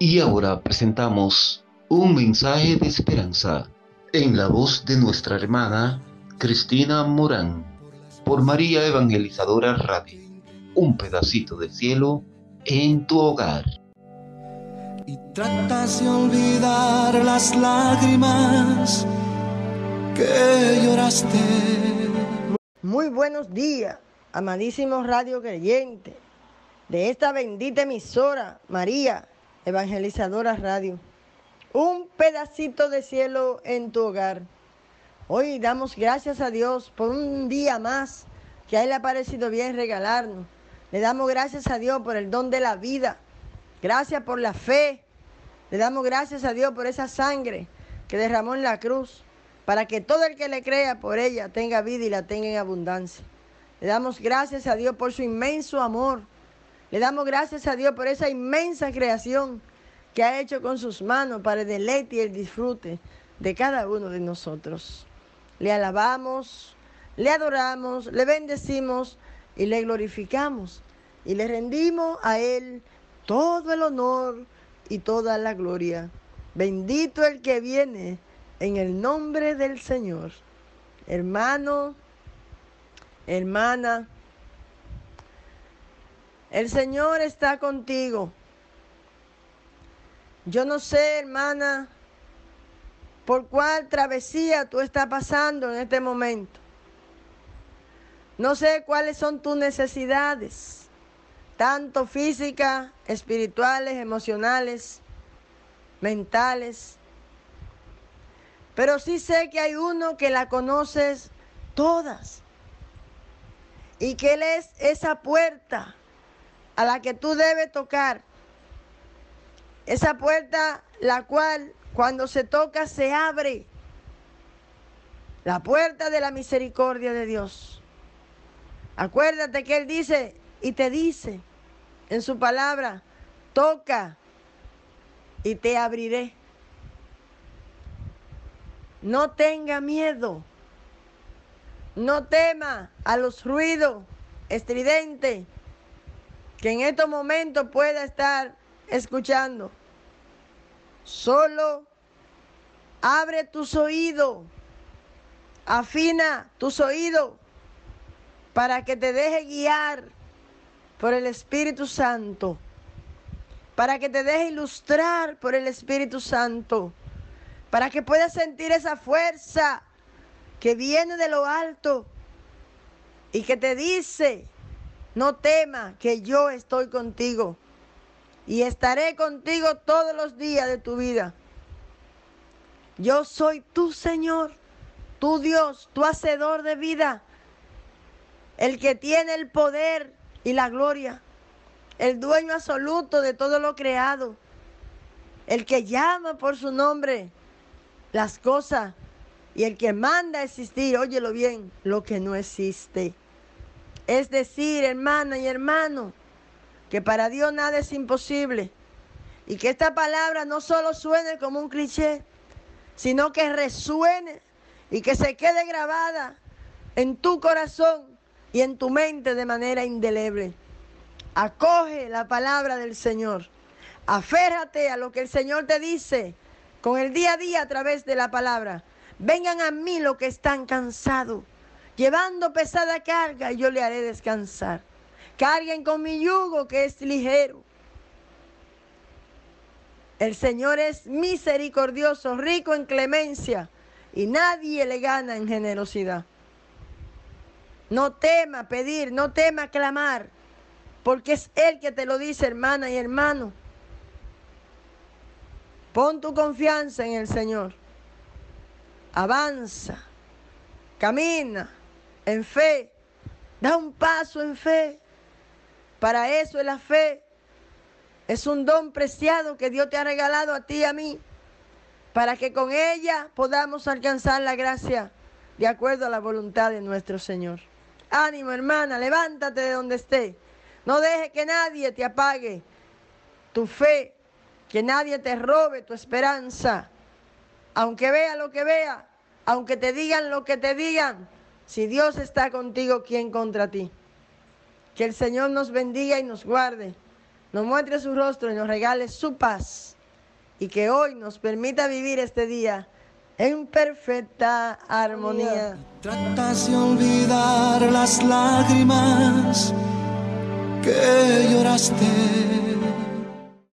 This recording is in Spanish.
Y ahora presentamos un mensaje de esperanza en la voz de nuestra hermana Cristina Morán por María Evangelizadora Radio. Un pedacito de cielo en tu hogar. Y tratas de olvidar las lágrimas que lloraste. Muy buenos días, amadísimos radio creyentes de esta bendita emisora, María Evangelizadora Radio. Un pedacito de cielo en tu hogar. Hoy damos gracias a Dios por un día más que a Él le ha parecido bien regalarnos. Le damos gracias a Dios por el don de la vida. Gracias por la fe. Le damos gracias a Dios por esa sangre que derramó en la cruz para que todo el que le crea por ella tenga vida y la tenga en abundancia. Le damos gracias a Dios por su inmenso amor. Le damos gracias a Dios por esa inmensa creación que ha hecho con sus manos para el deleite y el disfrute de cada uno de nosotros. Le alabamos, le adoramos, le bendecimos y le glorificamos y le rendimos a Él todo el honor y toda la gloria. Bendito el que viene en el nombre del Señor. Hermano, hermana, el Señor está contigo. Yo no sé, hermana, por cuál travesía tú estás pasando en este momento. No sé cuáles son tus necesidades, tanto físicas, espirituales, emocionales, mentales. Pero sí sé que hay uno que la conoces todas. Y que Él es esa puerta a la que tú debes tocar. Esa puerta la cual cuando se toca se abre. La puerta de la misericordia de Dios. Acuérdate que Él dice y te dice en su palabra, toca y te abriré. No tenga miedo. No tema a los ruidos estridentes que en estos momentos pueda estar escuchando. Solo abre tus oídos, afina tus oídos para que te deje guiar por el Espíritu Santo, para que te deje ilustrar por el Espíritu Santo, para que puedas sentir esa fuerza que viene de lo alto y que te dice, no tema que yo estoy contigo y estaré contigo todos los días de tu vida. Yo soy tu Señor, tu Dios, tu hacedor de vida, el que tiene el poder y la gloria, el dueño absoluto de todo lo creado, el que llama por su nombre las cosas y el que manda a existir, óyelo bien, lo que no existe. Es decir, hermana y hermano, que para Dios nada es imposible. Y que esta palabra no solo suene como un cliché, sino que resuene y que se quede grabada en tu corazón y en tu mente de manera indeleble. Acoge la palabra del Señor. Aférrate a lo que el Señor te dice con el día a día a través de la palabra. Vengan a mí los que están cansados llevando pesada carga, yo le haré descansar. Carguen con mi yugo que es ligero. El Señor es misericordioso, rico en clemencia, y nadie le gana en generosidad. No tema pedir, no tema clamar, porque es Él que te lo dice, hermana y hermano. Pon tu confianza en el Señor. Avanza, camina, en fe. Da un paso en fe. Para eso es la fe. Es un don preciado que Dios te ha regalado a ti y a mí. Para que con ella podamos alcanzar la gracia de acuerdo a la voluntad de nuestro Señor. Ánimo hermana, levántate de donde esté. No deje que nadie te apague tu fe, que nadie te robe tu esperanza. Aunque vea lo que vea, aunque te digan lo que te digan, si Dios está contigo, ¿quién contra ti? Que el Señor nos bendiga y nos guarde. nos muestre su rostro y nos regale su paz y que hoy nos permita vivir este día en perfecta armonía. Tratas de olvidar las lágrimas que lloraste